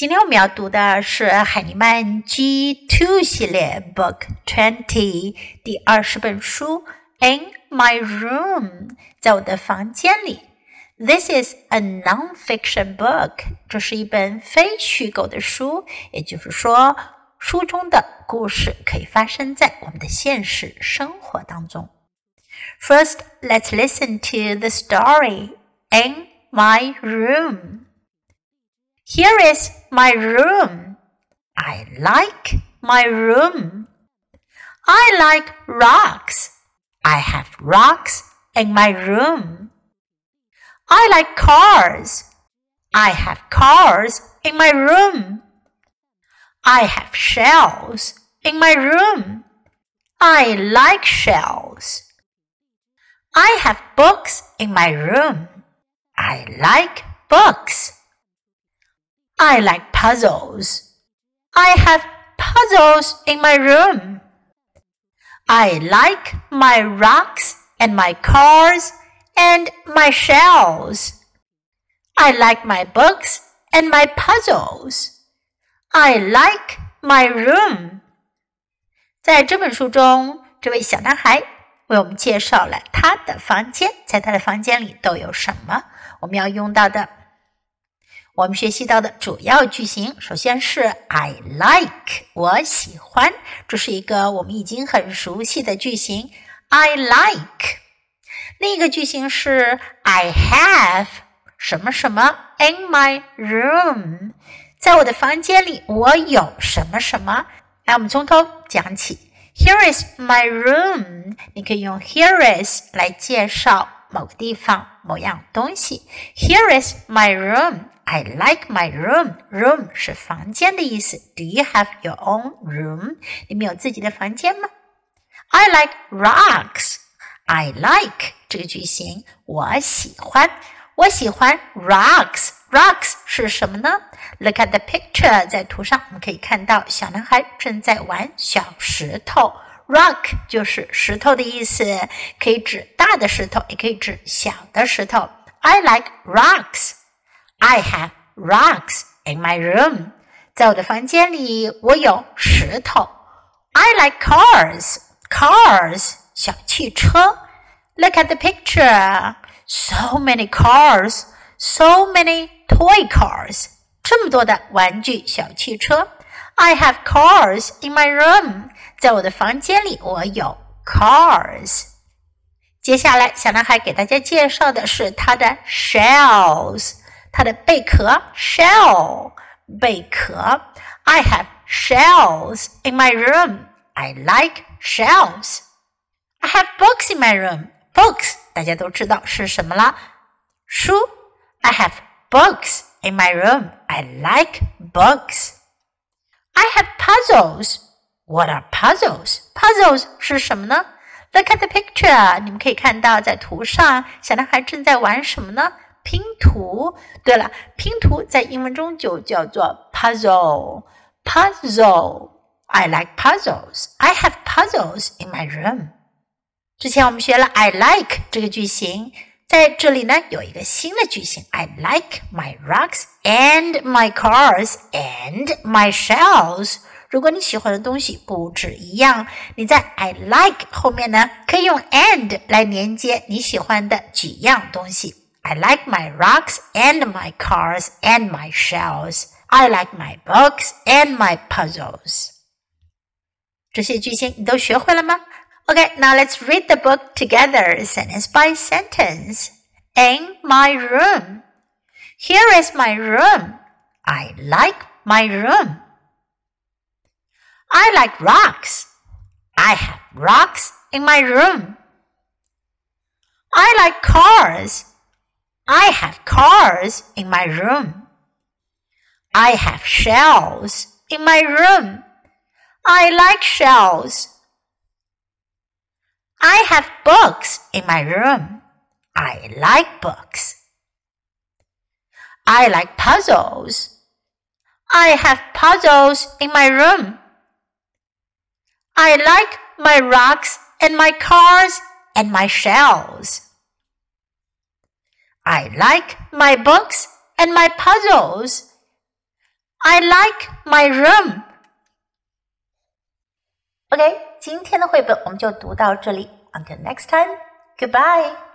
今天我们要读的是海尼曼 G Two 系列 Book Twenty 第二十本书 In My Room，在我的房间里。This is a non-fiction book，这是一本非虚构的书，也就是说，书中的故事可以发生在我们的现实生活当中。First, let's listen to the story In My Room. Here is my room. I like my room. I like rocks. I have rocks in my room. I like cars. I have cars in my room. I have shells in my room. I like shells. I have books in my room. I like books. I like puzzles. I have puzzles in my room. I like my rocks and my cars and my shells. I like my books and my puzzles. I like my room. 在这本书中，这位小男孩为我们介绍了他的房间，在他的房间里都有什么我们要用到的。 我们学习到的主要句型，首先是 I like，我喜欢，这是一个我们已经很熟悉的句型。I like。另一个句型是 I have 什么什么 in my room，在我的房间里我有什么什么。来，我们从头讲起。Here is my room，你可以用 Here is 来介绍某个地方、某样东西。Here is my room。I like my room. Room 是房间的意思。Do you have your own room? 你们有自己的房间吗？I like rocks. I like 这个句型，我喜欢，我喜欢 rocks. Rocks 是什么呢？Look at the picture，在图上我们可以看到小男孩正在玩小石头。Rock 就是石头的意思，可以指大的石头，也可以指小的石头。I like rocks. I have rocks in my room. 在我的房间里，我有石头。I like cars. Cars 小汽车。Look at the picture. So many cars. So many toy cars. 这么多的玩具小汽车。 I have cars in my room. 在我的房间里，我有 cars。接下来，小男孩给大家介绍的是他的 shells。它的贝壳 shell 贝壳。I have shells in my room. I like shells. I have books in my room. Books 大家都知道是什么了，书。I have books in my room. I like books. I have puzzles. What are puzzles? Puzzles 是什么呢？Look at the picture. 你们可以看到，在图上，小男孩正在玩什么呢？拼图。对了，拼图在英文中就叫做 puzzle。puzzle。I like puzzles. I have puzzles in my room. 之前我们学了 I like 这个句型，在这里呢有一个新的句型 I like my rocks and my cars and my shells。如果你喜欢的东西不止一样，你在 I like 后面呢可以用 and 来连接你喜欢的几样东西。I like my rocks and my cars and my shells. I like my books and my puzzles. 这些句型你都学会了吗 ？Okay, now let's read the book together, sentence by sentence. In my room. Here is my room. I like my room. I like rocks. I have rocks in my room. I like cars. I have cars in my room. I have shells in my room. I like shells. I have books in my room. I like books. I like puzzles. I have puzzles in my room. I like my rocks and my cars and my shells. I like my books and my puzzles. I like my room. OK，今天的绘本我们就读到这里。Until next time, goodbye.